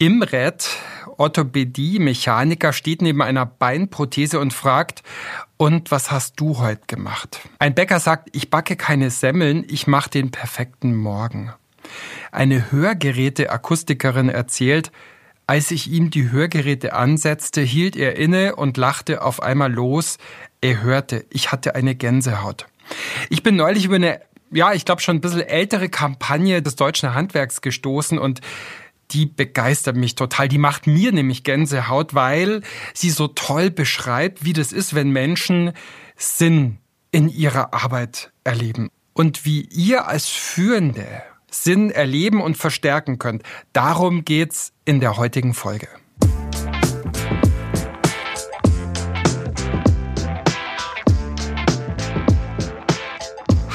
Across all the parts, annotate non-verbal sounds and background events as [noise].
Imret, Orthopädie-Mechaniker, steht neben einer Beinprothese und fragt, und was hast du heute gemacht? Ein Bäcker sagt, ich backe keine Semmeln, ich mache den perfekten Morgen. Eine Hörgeräte-Akustikerin erzählt, als ich ihm die Hörgeräte ansetzte, hielt er inne und lachte auf einmal los. Er hörte, ich hatte eine Gänsehaut. Ich bin neulich über eine, ja, ich glaube schon ein bisschen ältere Kampagne des deutschen Handwerks gestoßen und die begeistert mich total. Die macht mir nämlich Gänsehaut, weil sie so toll beschreibt, wie das ist, wenn Menschen Sinn in ihrer Arbeit erleben. Und wie ihr als Führende Sinn erleben und verstärken könnt. Darum geht's in der heutigen Folge.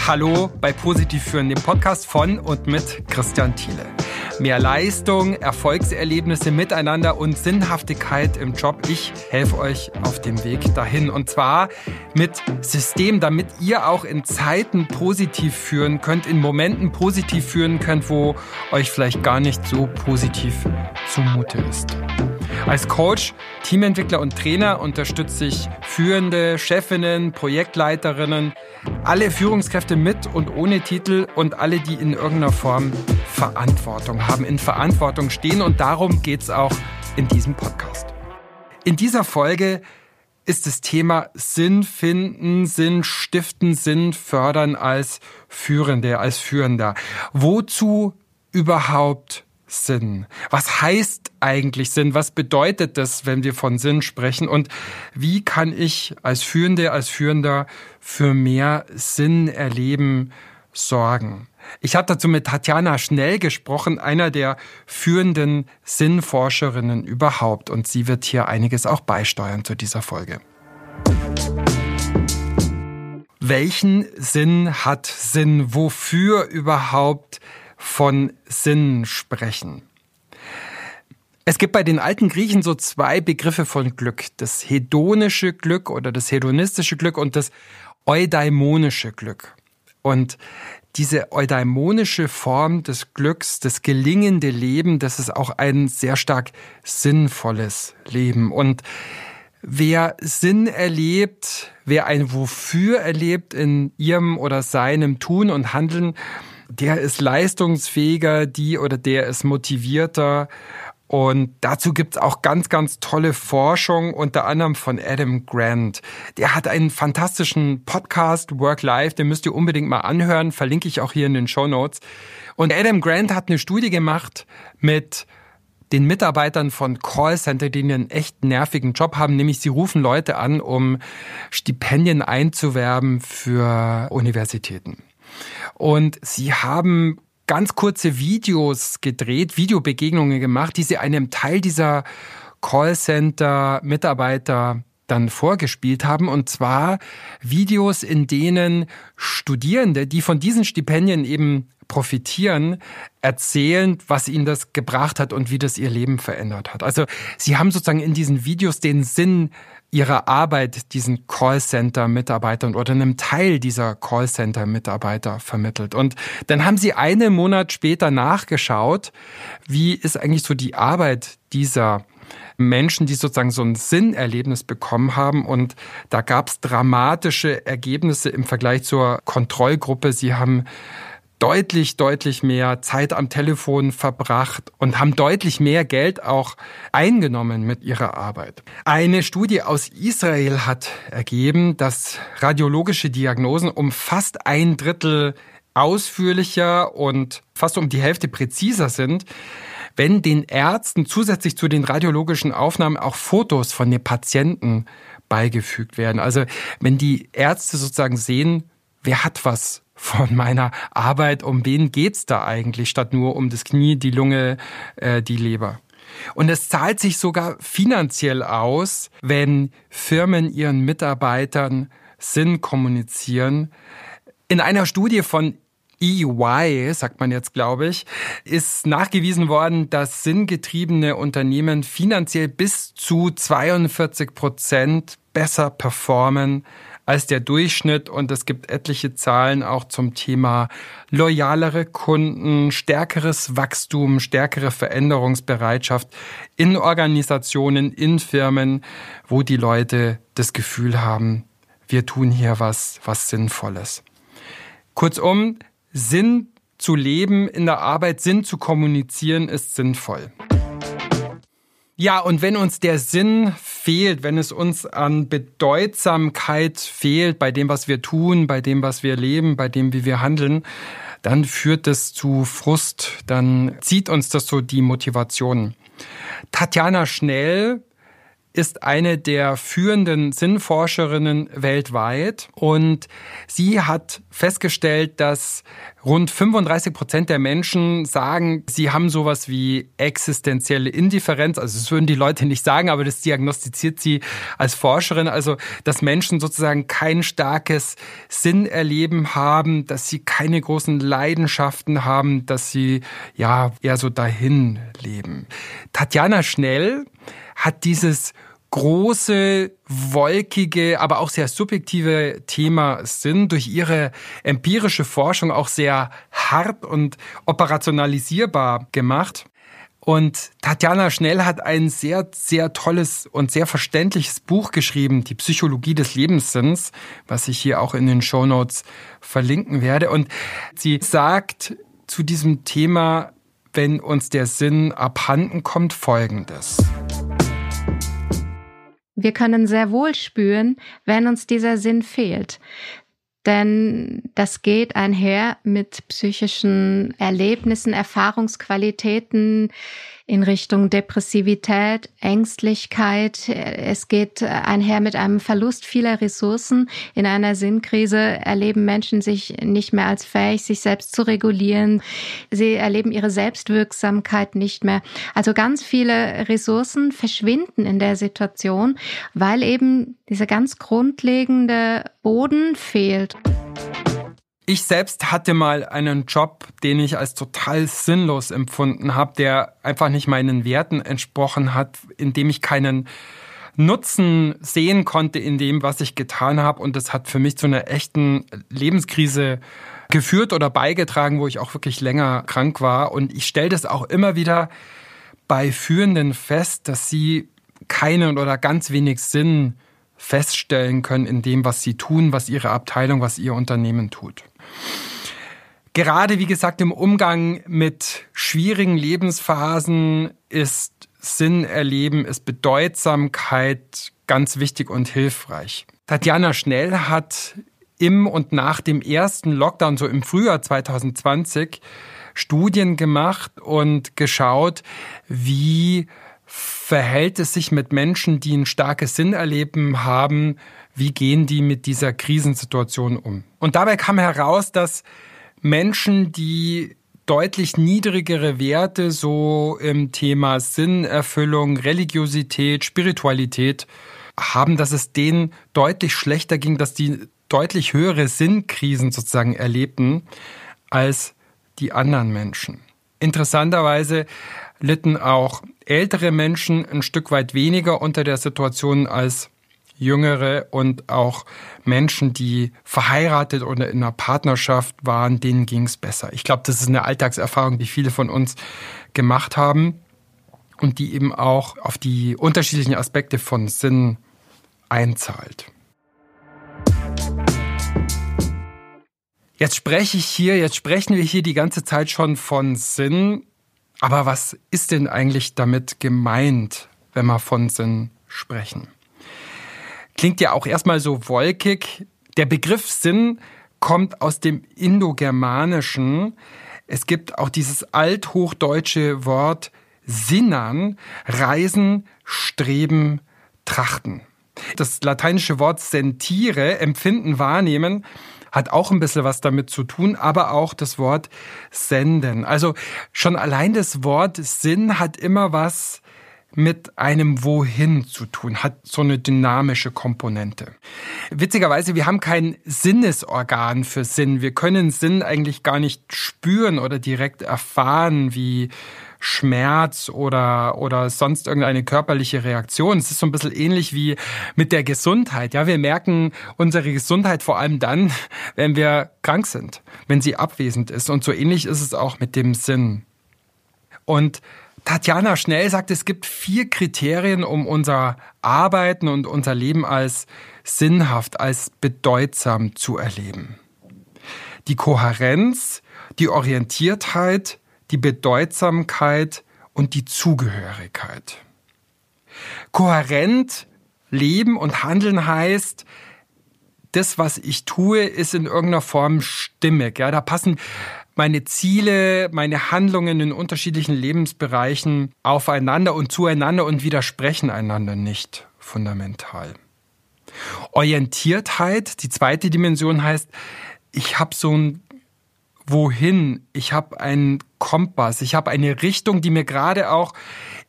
Hallo bei Positiv führen, dem Podcast von und mit Christian Thiele. Mehr Leistung, Erfolgserlebnisse miteinander und Sinnhaftigkeit im Job. Ich helfe euch auf dem Weg dahin. Und zwar mit System, damit ihr auch in Zeiten positiv führen könnt, in Momenten positiv führen könnt, wo euch vielleicht gar nicht so positiv zumute ist. Als Coach, Teamentwickler und Trainer unterstütze ich führende Chefinnen, Projektleiterinnen, alle Führungskräfte mit und ohne Titel und alle, die in irgendeiner Form Verantwortung haben, in Verantwortung stehen. Und darum geht es auch in diesem Podcast. In dieser Folge ist das Thema Sinn finden, Sinn stiften, Sinn fördern als Führende, als Führender. Wozu überhaupt Sinn? Was heißt eigentlich Sinn? Was bedeutet das, wenn wir von Sinn sprechen? Und wie kann ich als Führende, als Führender für mehr Sinn erleben, sorgen? Ich habe dazu mit Tatjana Schnell gesprochen, einer der führenden Sinnforscherinnen überhaupt. Und sie wird hier einiges auch beisteuern zu dieser Folge. Welchen Sinn hat Sinn? Wofür überhaupt von Sinn sprechen. Es gibt bei den alten Griechen so zwei Begriffe von Glück. Das hedonische Glück oder das hedonistische Glück und das eudaimonische Glück. Und diese eudaimonische Form des Glücks, das gelingende Leben, das ist auch ein sehr stark sinnvolles Leben. Und wer Sinn erlebt, wer ein Wofür erlebt in ihrem oder seinem Tun und Handeln, der ist leistungsfähiger, die oder der ist motivierter. Und dazu gibt's auch ganz, ganz tolle Forschung, unter anderem von Adam Grant. Der hat einen fantastischen Podcast, Work Life, den müsst ihr unbedingt mal anhören, verlinke ich auch hier in den Show Notes. Und Adam Grant hat eine Studie gemacht mit den Mitarbeitern von Callcenter, die einen echt nervigen Job haben, nämlich sie rufen Leute an, um Stipendien einzuwerben für Universitäten. Und sie haben ganz kurze Videos gedreht, Videobegegnungen gemacht, die sie einem Teil dieser Callcenter-Mitarbeiter dann vorgespielt haben. Und zwar Videos, in denen Studierende, die von diesen Stipendien eben profitieren, erzählen, was ihnen das gebracht hat und wie das ihr Leben verändert hat. Also sie haben sozusagen in diesen Videos den Sinn ihrer Arbeit diesen Callcenter-Mitarbeitern oder einem Teil dieser Callcenter-Mitarbeiter vermittelt. Und dann haben sie einen Monat später nachgeschaut, wie ist eigentlich so die Arbeit dieser Menschen, die sozusagen so ein Sinnerlebnis bekommen haben. Und da gab es dramatische Ergebnisse im Vergleich zur Kontrollgruppe. Sie haben deutlich, deutlich mehr Zeit am Telefon verbracht und haben deutlich mehr Geld auch eingenommen mit ihrer Arbeit. Eine Studie aus Israel hat ergeben, dass radiologische Diagnosen um fast ein Drittel ausführlicher und fast um die Hälfte präziser sind, wenn den Ärzten zusätzlich zu den radiologischen Aufnahmen auch Fotos von den Patienten beigefügt werden. Also wenn die Ärzte sozusagen sehen, wer hat was von meiner Arbeit, um wen geht's da eigentlich, statt nur um das Knie, die Lunge, äh, die Leber. Und es zahlt sich sogar finanziell aus, wenn Firmen ihren Mitarbeitern Sinn kommunizieren. In einer Studie von EY, sagt man jetzt, glaube ich, ist nachgewiesen worden, dass sinngetriebene Unternehmen finanziell bis zu 42 Prozent besser performen als der Durchschnitt und es gibt etliche Zahlen auch zum Thema loyalere Kunden, stärkeres Wachstum, stärkere Veränderungsbereitschaft in Organisationen, in Firmen, wo die Leute das Gefühl haben, wir tun hier was, was Sinnvolles. Kurzum, Sinn zu leben in der Arbeit, Sinn zu kommunizieren, ist sinnvoll. Ja, und wenn uns der Sinn fehlt, wenn es uns an Bedeutsamkeit fehlt bei dem, was wir tun, bei dem, was wir leben, bei dem, wie wir handeln, dann führt das zu Frust, dann zieht uns das so die Motivation. Tatjana Schnell ist eine der führenden Sinnforscherinnen weltweit und sie hat festgestellt, dass rund 35 Prozent der Menschen sagen, sie haben sowas wie existenzielle Indifferenz. Also das würden die Leute nicht sagen, aber das diagnostiziert sie als Forscherin. Also, dass Menschen sozusagen kein starkes Sinnerleben haben, dass sie keine großen Leidenschaften haben, dass sie ja eher so dahin leben. Tatjana Schnell hat dieses große, wolkige, aber auch sehr subjektive Thema Sinn durch ihre empirische Forschung auch sehr hart und operationalisierbar gemacht. Und Tatjana Schnell hat ein sehr, sehr tolles und sehr verständliches Buch geschrieben, Die Psychologie des Lebenssinns, was ich hier auch in den Show Notes verlinken werde. Und sie sagt zu diesem Thema, wenn uns der Sinn abhanden kommt, Folgendes. Wir können sehr wohl spüren, wenn uns dieser Sinn fehlt. Denn das geht einher mit psychischen Erlebnissen, Erfahrungsqualitäten, in Richtung Depressivität, Ängstlichkeit. Es geht einher mit einem Verlust vieler Ressourcen. In einer Sinnkrise erleben Menschen sich nicht mehr als fähig, sich selbst zu regulieren. Sie erleben ihre Selbstwirksamkeit nicht mehr. Also ganz viele Ressourcen verschwinden in der Situation, weil eben dieser ganz grundlegende Boden fehlt. Ich selbst hatte mal einen Job, den ich als total sinnlos empfunden habe, der einfach nicht meinen Werten entsprochen hat, in dem ich keinen Nutzen sehen konnte in dem, was ich getan habe. Und das hat für mich zu einer echten Lebenskrise geführt oder beigetragen, wo ich auch wirklich länger krank war. Und ich stelle das auch immer wieder bei Führenden fest, dass sie keinen oder ganz wenig Sinn feststellen können in dem, was sie tun, was ihre Abteilung, was ihr Unternehmen tut. Gerade wie gesagt im Umgang mit schwierigen Lebensphasen ist Sinn erleben, ist Bedeutsamkeit ganz wichtig und hilfreich. Tatjana Schnell hat im und nach dem ersten Lockdown, so im Frühjahr 2020, Studien gemacht und geschaut, wie verhält es sich mit Menschen, die ein starkes Sinnerleben haben, wie gehen die mit dieser Krisensituation um? Und dabei kam heraus, dass Menschen, die deutlich niedrigere Werte so im Thema Sinnerfüllung, Religiosität, Spiritualität haben, dass es denen deutlich schlechter ging, dass die deutlich höhere Sinnkrisen sozusagen erlebten als die anderen Menschen. Interessanterweise litten auch ältere Menschen ein Stück weit weniger unter der Situation als Jüngere und auch Menschen, die verheiratet oder in einer Partnerschaft waren, denen ging es besser. Ich glaube, das ist eine Alltagserfahrung, die viele von uns gemacht haben und die eben auch auf die unterschiedlichen Aspekte von Sinn einzahlt. Jetzt spreche ich hier, jetzt sprechen wir hier die ganze Zeit schon von Sinn. Aber was ist denn eigentlich damit gemeint, wenn wir von Sinn sprechen? Klingt ja auch erstmal so wolkig. Der Begriff Sinn kommt aus dem Indogermanischen. Es gibt auch dieses althochdeutsche Wort Sinnern, Reisen, Streben, Trachten. Das lateinische Wort sentire, empfinden, wahrnehmen, hat auch ein bisschen was damit zu tun, aber auch das Wort senden. Also schon allein das Wort Sinn hat immer was mit einem Wohin zu tun, hat so eine dynamische Komponente. Witzigerweise, wir haben kein Sinnesorgan für Sinn. Wir können Sinn eigentlich gar nicht spüren oder direkt erfahren, wie Schmerz oder, oder sonst irgendeine körperliche Reaktion. Es ist so ein bisschen ähnlich wie mit der Gesundheit. Ja, wir merken unsere Gesundheit vor allem dann, [laughs] wenn wir krank sind, wenn sie abwesend ist. Und so ähnlich ist es auch mit dem Sinn. Und Tatjana Schnell sagt, es gibt vier Kriterien, um unser Arbeiten und unser Leben als sinnhaft, als bedeutsam zu erleben. Die Kohärenz, die Orientiertheit, die Bedeutsamkeit und die Zugehörigkeit. Kohärent leben und handeln heißt, das, was ich tue, ist in irgendeiner Form stimmig. Ja, da passen meine Ziele, meine Handlungen in unterschiedlichen Lebensbereichen aufeinander und zueinander und widersprechen einander nicht fundamental. Orientiertheit, die zweite Dimension heißt, ich habe so ein Wohin, ich habe einen Kompass, ich habe eine Richtung, die mir gerade auch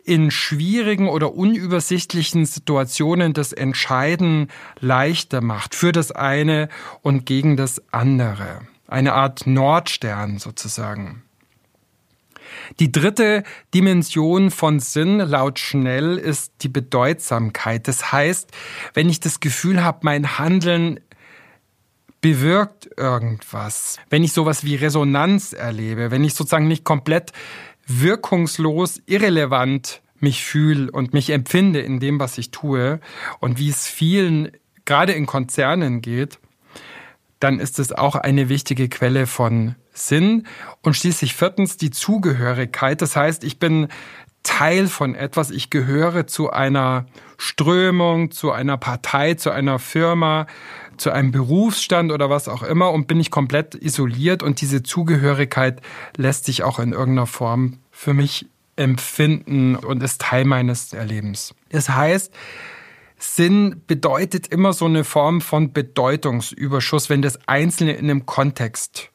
in schwierigen oder unübersichtlichen Situationen das Entscheiden leichter macht für das eine und gegen das andere eine Art Nordstern sozusagen. Die dritte Dimension von Sinn laut Schnell ist die Bedeutsamkeit. Das heißt, wenn ich das Gefühl habe, mein Handeln bewirkt irgendwas, wenn ich sowas wie Resonanz erlebe, wenn ich sozusagen nicht komplett wirkungslos, irrelevant mich fühle und mich empfinde in dem, was ich tue und wie es vielen gerade in Konzernen geht, dann ist es auch eine wichtige Quelle von Sinn. Und schließlich viertens die Zugehörigkeit. Das heißt, ich bin Teil von etwas, ich gehöre zu einer Strömung, zu einer Partei, zu einer Firma, zu einem Berufsstand oder was auch immer und bin ich komplett isoliert und diese Zugehörigkeit lässt sich auch in irgendeiner Form für mich empfinden und ist Teil meines Erlebens. Das heißt, Sinn bedeutet immer so eine Form von Bedeutungsüberschuss, wenn das Einzelne in einem Kontext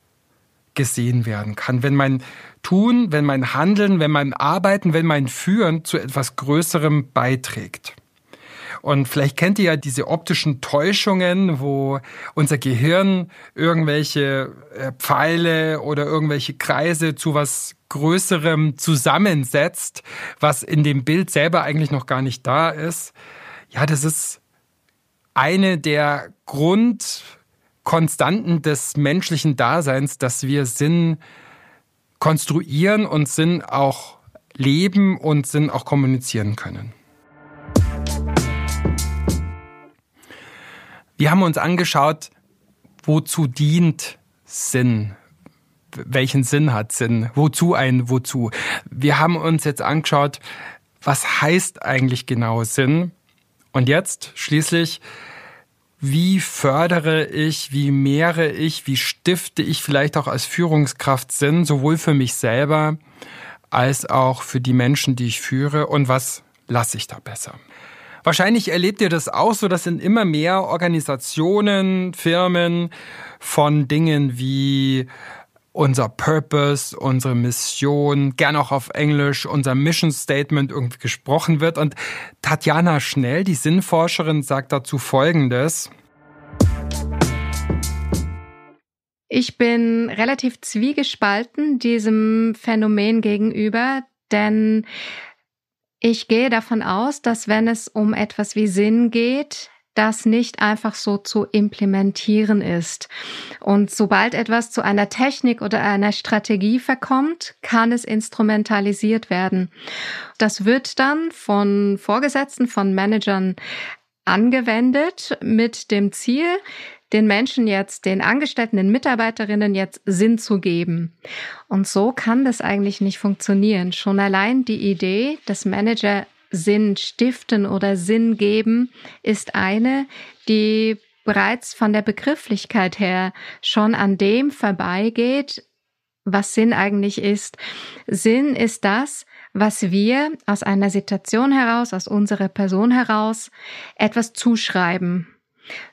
gesehen werden kann. Wenn mein Tun, wenn mein Handeln, wenn mein Arbeiten, wenn mein Führen zu etwas Größerem beiträgt. Und vielleicht kennt ihr ja diese optischen Täuschungen, wo unser Gehirn irgendwelche äh, Pfeile oder irgendwelche Kreise zu was Größerem zusammensetzt, was in dem Bild selber eigentlich noch gar nicht da ist. Ja, das ist eine der Grundkonstanten des menschlichen Daseins, dass wir Sinn konstruieren und Sinn auch leben und Sinn auch kommunizieren können. Wir haben uns angeschaut, wozu dient Sinn? Welchen Sinn hat Sinn? Wozu ein Wozu? Wir haben uns jetzt angeschaut, was heißt eigentlich genau Sinn? Und jetzt schließlich, wie fördere ich, wie mehre ich, wie stifte ich vielleicht auch als Führungskraft Sinn, sowohl für mich selber als auch für die Menschen, die ich führe und was lasse ich da besser? Wahrscheinlich erlebt ihr das auch so, dass in immer mehr Organisationen, Firmen von Dingen wie unser Purpose, unsere Mission, gern auch auf Englisch, unser Mission Statement irgendwie gesprochen wird. Und Tatjana Schnell, die Sinnforscherin, sagt dazu Folgendes. Ich bin relativ zwiegespalten diesem Phänomen gegenüber, denn ich gehe davon aus, dass wenn es um etwas wie Sinn geht, das nicht einfach so zu implementieren ist. Und sobald etwas zu einer Technik oder einer Strategie verkommt, kann es instrumentalisiert werden. Das wird dann von Vorgesetzten, von Managern angewendet mit dem Ziel, den Menschen jetzt, den Angestellten, den Mitarbeiterinnen jetzt Sinn zu geben. Und so kann das eigentlich nicht funktionieren. Schon allein die Idee, dass Manager Sinn stiften oder Sinn geben, ist eine, die bereits von der Begrifflichkeit her schon an dem vorbeigeht, was Sinn eigentlich ist. Sinn ist das, was wir aus einer Situation heraus, aus unserer Person heraus etwas zuschreiben.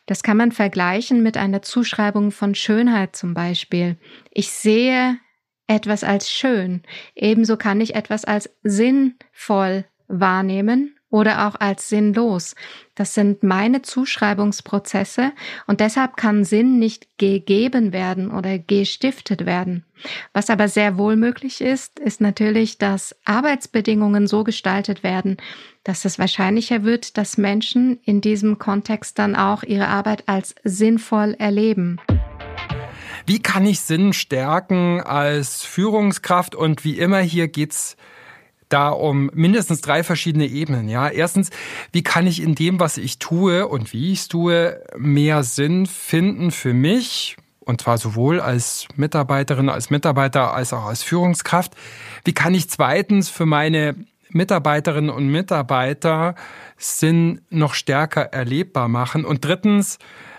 Das kann man vergleichen mit einer Zuschreibung von Schönheit zum Beispiel. Ich sehe etwas als schön. Ebenso kann ich etwas als sinnvoll wahrnehmen oder auch als sinnlos. Das sind meine Zuschreibungsprozesse und deshalb kann Sinn nicht gegeben werden oder gestiftet werden. Was aber sehr wohl möglich ist, ist natürlich, dass Arbeitsbedingungen so gestaltet werden, dass es wahrscheinlicher wird, dass Menschen in diesem Kontext dann auch ihre Arbeit als sinnvoll erleben. Wie kann ich Sinn stärken als Führungskraft? Und wie immer hier geht's da um mindestens drei verschiedene Ebenen. Ja, erstens, wie kann ich in dem, was ich tue und wie ich es tue, mehr Sinn finden für mich? Und zwar sowohl als Mitarbeiterin, als Mitarbeiter, als auch als Führungskraft. Wie kann ich zweitens für meine Mitarbeiterinnen und Mitarbeiter Sinn noch stärker erlebbar machen? Und drittens,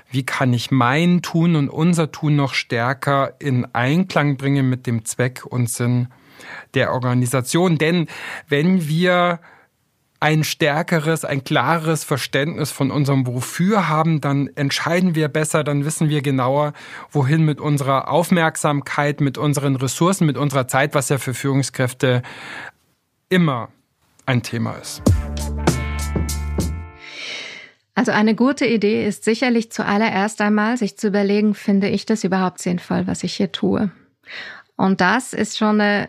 wie kann ich mein Tun und unser Tun noch stärker in Einklang bringen mit dem Zweck und Sinn der Organisation. Denn wenn wir ein stärkeres, ein klares Verständnis von unserem Wofür haben, dann entscheiden wir besser, dann wissen wir genauer, wohin mit unserer Aufmerksamkeit, mit unseren Ressourcen, mit unserer Zeit, was ja für Führungskräfte immer ein Thema ist. Also eine gute Idee ist sicherlich zuallererst einmal, sich zu überlegen, finde ich das überhaupt sinnvoll, was ich hier tue? Und das ist schon eine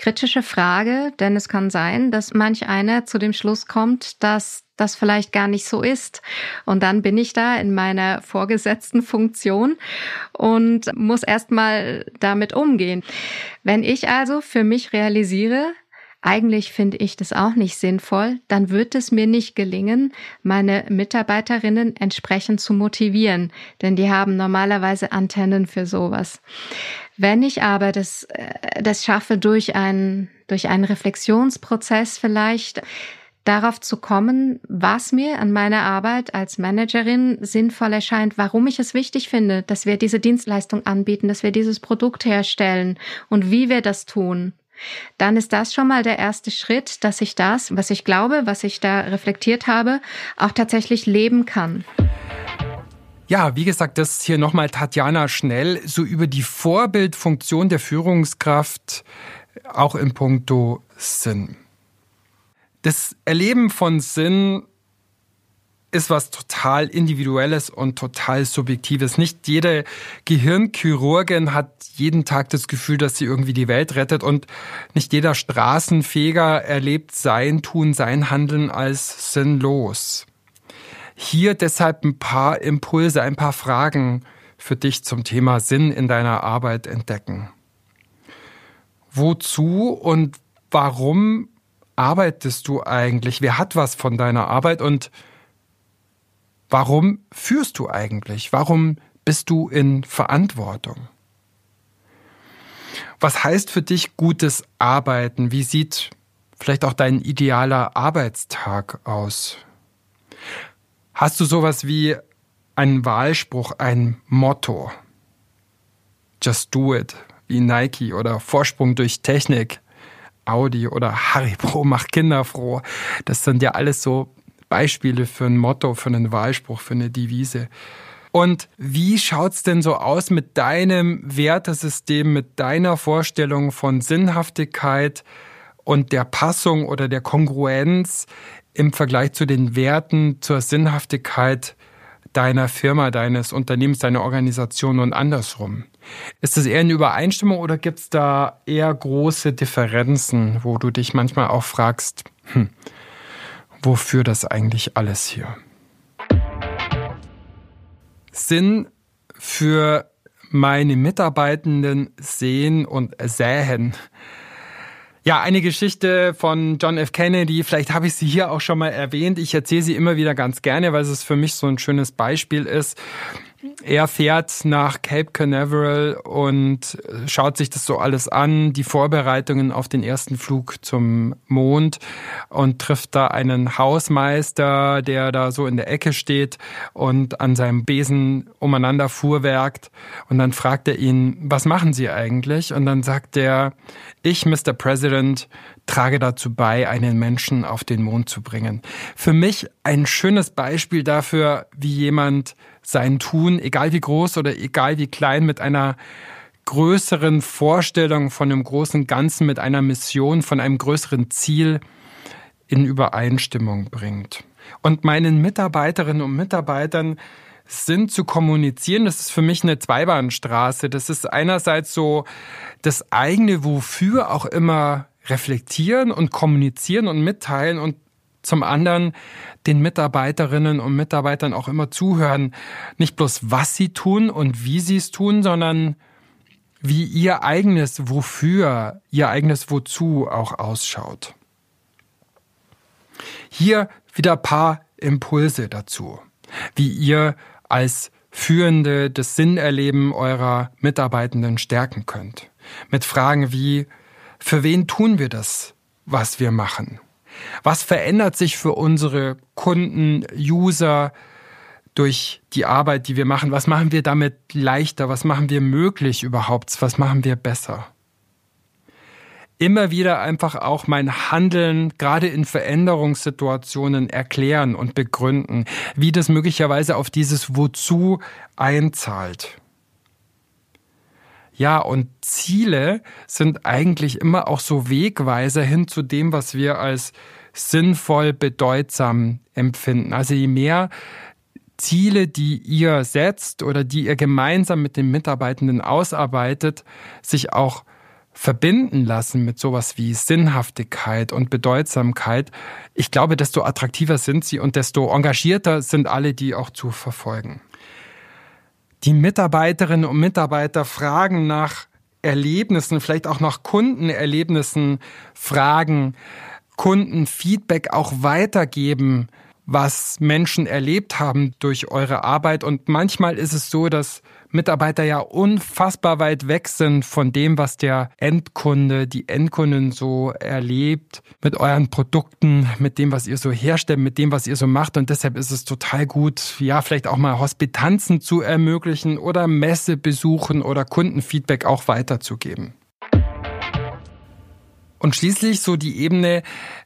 kritische Frage, denn es kann sein, dass manch einer zu dem Schluss kommt, dass das vielleicht gar nicht so ist. Und dann bin ich da in meiner vorgesetzten Funktion und muss erstmal damit umgehen. Wenn ich also für mich realisiere, eigentlich finde ich das auch nicht sinnvoll, dann wird es mir nicht gelingen, meine Mitarbeiterinnen entsprechend zu motivieren, denn die haben normalerweise Antennen für sowas. Wenn ich aber das, äh, das schaffe durch einen, durch einen Reflexionsprozess vielleicht, darauf zu kommen, was mir an meiner Arbeit als Managerin sinnvoll erscheint, warum ich es wichtig finde, dass wir diese Dienstleistung anbieten, dass wir dieses Produkt herstellen und wie wir das tun dann ist das schon mal der erste Schritt, dass ich das, was ich glaube, was ich da reflektiert habe, auch tatsächlich leben kann. Ja, wie gesagt, das hier nochmal Tatjana Schnell, so über die Vorbildfunktion der Führungskraft, auch im Punkto Sinn. Das Erleben von Sinn ist was total Individuelles und total Subjektives. Nicht jede Gehirnchirurgin hat jeden Tag das Gefühl, dass sie irgendwie die Welt rettet und nicht jeder Straßenfeger erlebt sein Tun, sein Handeln als sinnlos. Hier deshalb ein paar Impulse, ein paar Fragen für dich zum Thema Sinn in deiner Arbeit entdecken. Wozu und warum arbeitest du eigentlich? Wer hat was von deiner Arbeit und Warum führst du eigentlich? Warum bist du in Verantwortung? Was heißt für dich gutes Arbeiten? Wie sieht vielleicht auch dein idealer Arbeitstag aus? Hast du sowas wie einen Wahlspruch, ein Motto? Just do it, wie Nike oder Vorsprung durch Technik, Audi oder Haribo [laughs] macht Kinder froh. Das sind ja alles so Beispiele für ein Motto, für einen Wahlspruch, für eine Devise. Und wie schaut's denn so aus mit deinem Wertesystem, mit deiner Vorstellung von Sinnhaftigkeit und der Passung oder der Kongruenz im Vergleich zu den Werten, zur Sinnhaftigkeit deiner Firma, deines Unternehmens, deiner Organisation und andersrum? Ist das eher eine Übereinstimmung oder gibt's da eher große Differenzen, wo du dich manchmal auch fragst, hm, wofür das eigentlich alles hier? Sinn für meine Mitarbeitenden sehen und säen. Ja, eine Geschichte von John F. Kennedy, vielleicht habe ich sie hier auch schon mal erwähnt. Ich erzähle sie immer wieder ganz gerne, weil es für mich so ein schönes Beispiel ist. Er fährt nach Cape Canaveral und schaut sich das so alles an, die Vorbereitungen auf den ersten Flug zum Mond und trifft da einen Hausmeister, der da so in der Ecke steht und an seinem Besen umeinander fuhrwerkt. Und dann fragt er ihn, was machen Sie eigentlich? Und dann sagt er, ich, Mr. President, trage dazu bei, einen Menschen auf den Mond zu bringen. Für mich ein schönes Beispiel dafür, wie jemand sein Tun, egal wie groß oder egal wie klein, mit einer größeren Vorstellung von einem großen Ganzen, mit einer Mission, von einem größeren Ziel in Übereinstimmung bringt. Und meinen Mitarbeiterinnen und Mitarbeitern sind zu kommunizieren, das ist für mich eine Zweibahnstraße. Das ist einerseits so das eigene Wofür auch immer reflektieren und kommunizieren und mitteilen und zum anderen den Mitarbeiterinnen und Mitarbeitern auch immer zuhören. Nicht bloß, was sie tun und wie sie es tun, sondern wie ihr eigenes Wofür, ihr eigenes Wozu auch ausschaut. Hier wieder ein paar Impulse dazu, wie ihr als Führende das Sinnerleben eurer Mitarbeitenden stärken könnt. Mit Fragen wie, für wen tun wir das, was wir machen? Was verändert sich für unsere Kunden, User durch die Arbeit, die wir machen? Was machen wir damit leichter? Was machen wir möglich überhaupt? Was machen wir besser? Immer wieder einfach auch mein Handeln gerade in Veränderungssituationen erklären und begründen, wie das möglicherweise auf dieses Wozu einzahlt. Ja, und Ziele sind eigentlich immer auch so Wegweiser hin zu dem, was wir als sinnvoll, bedeutsam empfinden. Also je mehr Ziele, die ihr setzt oder die ihr gemeinsam mit den Mitarbeitenden ausarbeitet, sich auch verbinden lassen mit sowas wie Sinnhaftigkeit und Bedeutsamkeit, ich glaube, desto attraktiver sind sie und desto engagierter sind alle, die auch zu verfolgen. Die Mitarbeiterinnen und Mitarbeiter fragen nach Erlebnissen, vielleicht auch nach Kundenerlebnissen fragen, Kundenfeedback auch weitergeben, was Menschen erlebt haben durch eure Arbeit. Und manchmal ist es so, dass Mitarbeiter ja unfassbar weit weg sind von dem, was der Endkunde, die Endkundin so erlebt mit euren Produkten, mit dem, was ihr so herstellt, mit dem, was ihr so macht. Und deshalb ist es total gut, ja, vielleicht auch mal Hospitanzen zu ermöglichen oder Messe besuchen oder Kundenfeedback auch weiterzugeben. Und schließlich so die Ebene,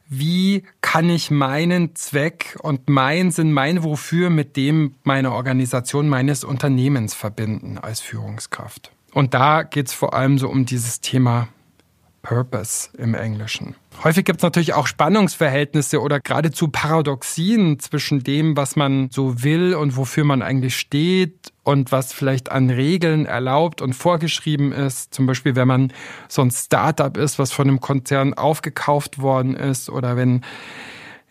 wie kann ich meinen Zweck und mein Sinn, mein Wofür mit dem meiner Organisation, meines Unternehmens verbinden als Führungskraft. Und da geht es vor allem so um dieses Thema Purpose im Englischen. Häufig gibt es natürlich auch Spannungsverhältnisse oder geradezu Paradoxien zwischen dem, was man so will und wofür man eigentlich steht und was vielleicht an Regeln erlaubt und vorgeschrieben ist. Zum Beispiel, wenn man so ein Startup ist, was von einem Konzern aufgekauft worden ist oder wenn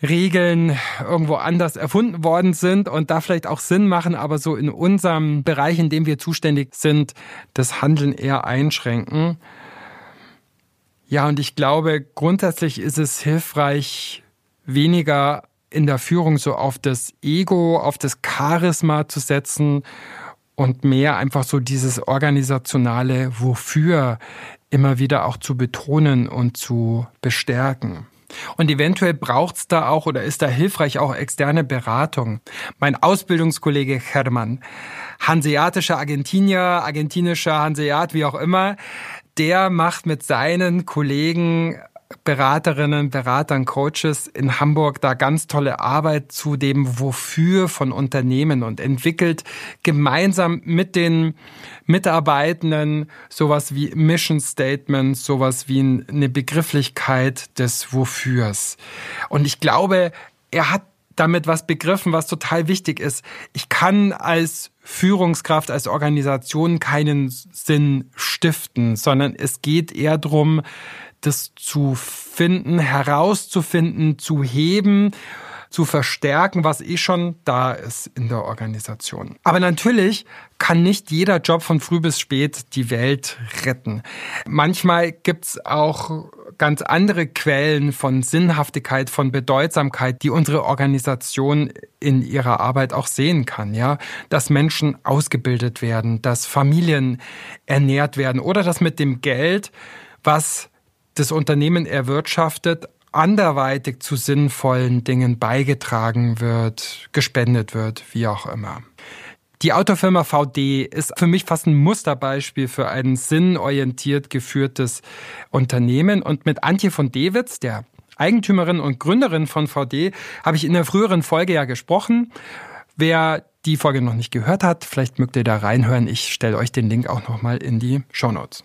Regeln irgendwo anders erfunden worden sind und da vielleicht auch Sinn machen, aber so in unserem Bereich, in dem wir zuständig sind, das Handeln eher einschränken. Ja, und ich glaube, grundsätzlich ist es hilfreich, weniger in der Führung so auf das Ego, auf das Charisma zu setzen und mehr einfach so dieses organisationale Wofür immer wieder auch zu betonen und zu bestärken. Und eventuell braucht es da auch oder ist da hilfreich auch externe Beratung. Mein Ausbildungskollege Hermann, hanseatischer Argentinier, argentinischer Hanseat, wie auch immer, der macht mit seinen Kollegen Beraterinnen, Beratern, Coaches in Hamburg da ganz tolle Arbeit zu dem Wofür von Unternehmen und entwickelt gemeinsam mit den Mitarbeitenden sowas wie Mission Statements, sowas wie eine Begrifflichkeit des Wofürs. Und ich glaube, er hat damit was begriffen, was total wichtig ist. Ich kann als Führungskraft, als Organisation keinen Sinn stiften, sondern es geht eher darum, das zu finden, herauszufinden, zu heben zu verstärken, was eh schon da ist in der Organisation. Aber natürlich kann nicht jeder Job von früh bis spät die Welt retten. Manchmal gibt's auch ganz andere Quellen von Sinnhaftigkeit, von Bedeutsamkeit, die unsere Organisation in ihrer Arbeit auch sehen kann, ja, dass Menschen ausgebildet werden, dass Familien ernährt werden oder dass mit dem Geld, was das Unternehmen erwirtschaftet, anderweitig zu sinnvollen Dingen beigetragen wird, gespendet wird, wie auch immer. Die Autofirma VD ist für mich fast ein Musterbeispiel für ein sinnorientiert geführtes Unternehmen. Und mit Antje von Dewitz, der Eigentümerin und Gründerin von VD, habe ich in der früheren Folge ja gesprochen. Wer die Folge noch nicht gehört hat, vielleicht mögt ihr da reinhören. Ich stelle euch den Link auch nochmal in die Show Notes.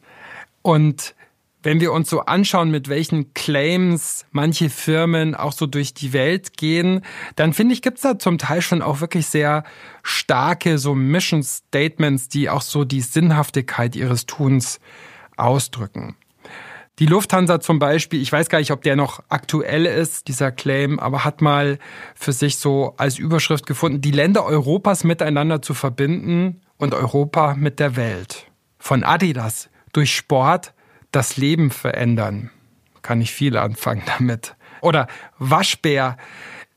Und wenn wir uns so anschauen, mit welchen Claims manche Firmen auch so durch die Welt gehen, dann finde ich, gibt's da zum Teil schon auch wirklich sehr starke so Mission Statements, die auch so die Sinnhaftigkeit ihres Tuns ausdrücken. Die Lufthansa zum Beispiel, ich weiß gar nicht, ob der noch aktuell ist, dieser Claim, aber hat mal für sich so als Überschrift gefunden, die Länder Europas miteinander zu verbinden und Europa mit der Welt. Von Adidas durch Sport das Leben verändern. Kann ich viel anfangen damit. Oder Waschbär,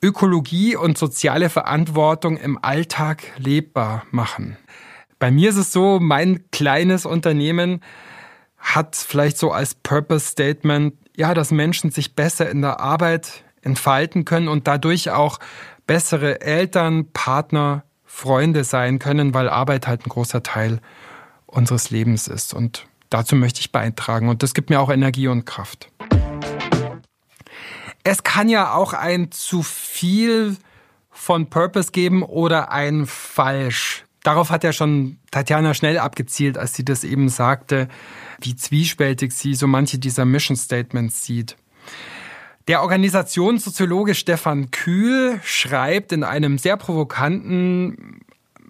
Ökologie und soziale Verantwortung im Alltag lebbar machen. Bei mir ist es so, mein kleines Unternehmen hat vielleicht so als Purpose Statement, ja, dass Menschen sich besser in der Arbeit entfalten können und dadurch auch bessere Eltern, Partner, Freunde sein können, weil Arbeit halt ein großer Teil unseres Lebens ist. Und dazu möchte ich beitragen. Und das gibt mir auch Energie und Kraft. Es kann ja auch ein zu viel von Purpose geben oder ein falsch. Darauf hat ja schon Tatjana schnell abgezielt, als sie das eben sagte, wie zwiespältig sie so manche dieser Mission Statements sieht. Der Organisationssoziologe Stefan Kühl schreibt in einem sehr provokanten,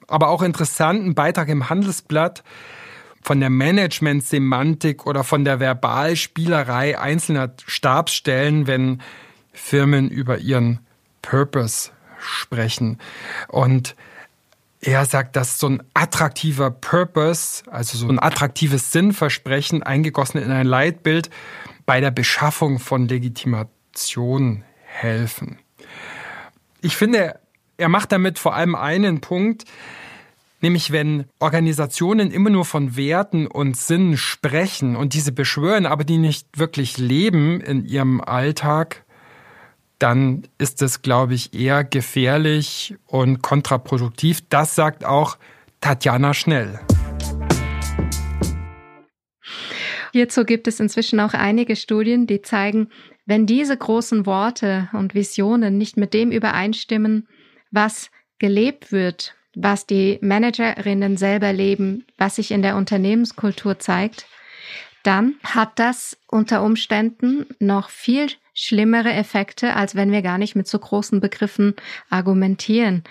aber auch interessanten Beitrag im Handelsblatt, von der Management-Semantik oder von der Verbalspielerei einzelner Stabsstellen, wenn Firmen über ihren Purpose sprechen. Und er sagt, dass so ein attraktiver Purpose, also so ein attraktives Sinnversprechen, eingegossen in ein Leitbild, bei der Beschaffung von Legitimation helfen. Ich finde, er macht damit vor allem einen Punkt, Nämlich wenn Organisationen immer nur von Werten und Sinnen sprechen und diese beschwören, aber die nicht wirklich leben in ihrem Alltag, dann ist es, glaube ich, eher gefährlich und kontraproduktiv. Das sagt auch Tatjana Schnell. Hierzu gibt es inzwischen auch einige Studien, die zeigen, wenn diese großen Worte und Visionen nicht mit dem übereinstimmen, was gelebt wird, was die Managerinnen selber leben, was sich in der Unternehmenskultur zeigt, dann hat das unter Umständen noch viel schlimmere Effekte, als wenn wir gar nicht mit so großen Begriffen argumentieren.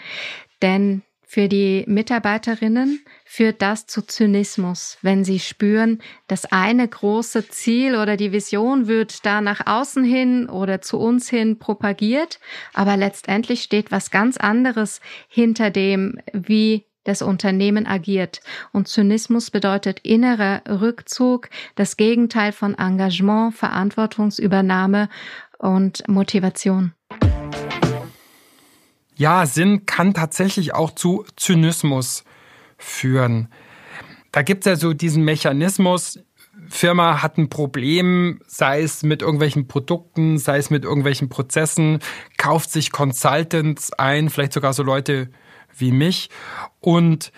Denn für die Mitarbeiterinnen führt das zu Zynismus, wenn sie spüren, das eine große Ziel oder die Vision wird da nach außen hin oder zu uns hin propagiert, aber letztendlich steht was ganz anderes hinter dem, wie das Unternehmen agiert. Und Zynismus bedeutet innerer Rückzug, das Gegenteil von Engagement, Verantwortungsübernahme und Motivation. Ja, Sinn kann tatsächlich auch zu Zynismus führen. Da gibt es ja so diesen Mechanismus, Firma hat ein Problem, sei es mit irgendwelchen Produkten, sei es mit irgendwelchen Prozessen, kauft sich Consultants ein, vielleicht sogar so Leute wie mich und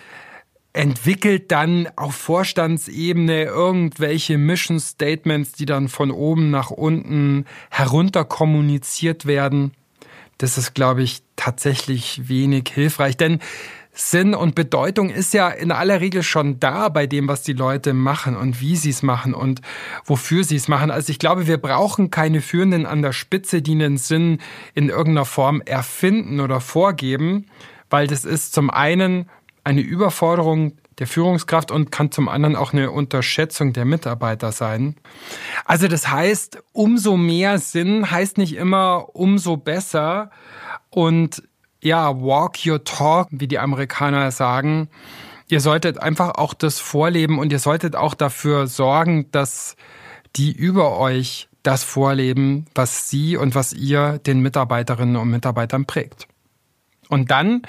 entwickelt dann auf Vorstandsebene irgendwelche Mission Statements, die dann von oben nach unten herunter kommuniziert werden. Das ist, glaube ich, tatsächlich wenig hilfreich, denn Sinn und Bedeutung ist ja in aller Regel schon da bei dem, was die Leute machen und wie sie es machen und wofür sie es machen. Also ich glaube, wir brauchen keine Führenden an der Spitze, die einen Sinn in irgendeiner Form erfinden oder vorgeben, weil das ist zum einen eine Überforderung der Führungskraft und kann zum anderen auch eine Unterschätzung der Mitarbeiter sein. Also das heißt, umso mehr Sinn heißt nicht immer umso besser und ja, walk your talk, wie die Amerikaner sagen. Ihr solltet einfach auch das vorleben und ihr solltet auch dafür sorgen, dass die über euch das vorleben, was sie und was ihr den Mitarbeiterinnen und Mitarbeitern prägt. Und dann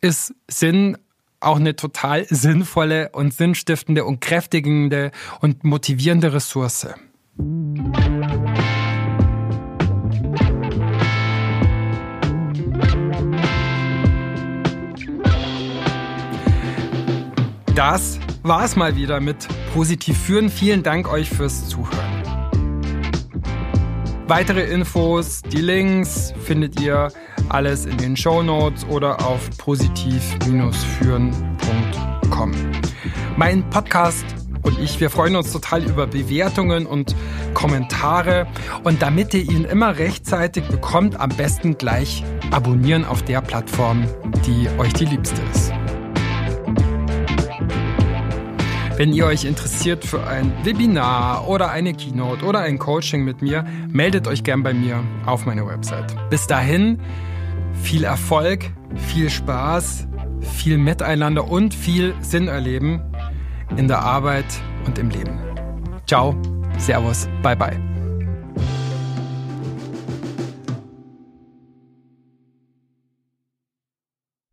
ist Sinn auch eine total sinnvolle und sinnstiftende und kräftigende und motivierende Ressource. Das war's mal wieder mit Positiv führen. Vielen Dank euch fürs Zuhören. Weitere Infos, die Links findet ihr alles in den Show Notes oder auf positiv-führen.com. Mein Podcast und ich, wir freuen uns total über Bewertungen und Kommentare. Und damit ihr ihn immer rechtzeitig bekommt, am besten gleich abonnieren auf der Plattform, die euch die liebste ist. Wenn ihr euch interessiert für ein Webinar oder eine Keynote oder ein Coaching mit mir, meldet euch gern bei mir auf meiner Website. Bis dahin, viel Erfolg, viel Spaß, viel Miteinander und viel Sinn erleben in der Arbeit und im Leben. Ciao, Servus, bye bye.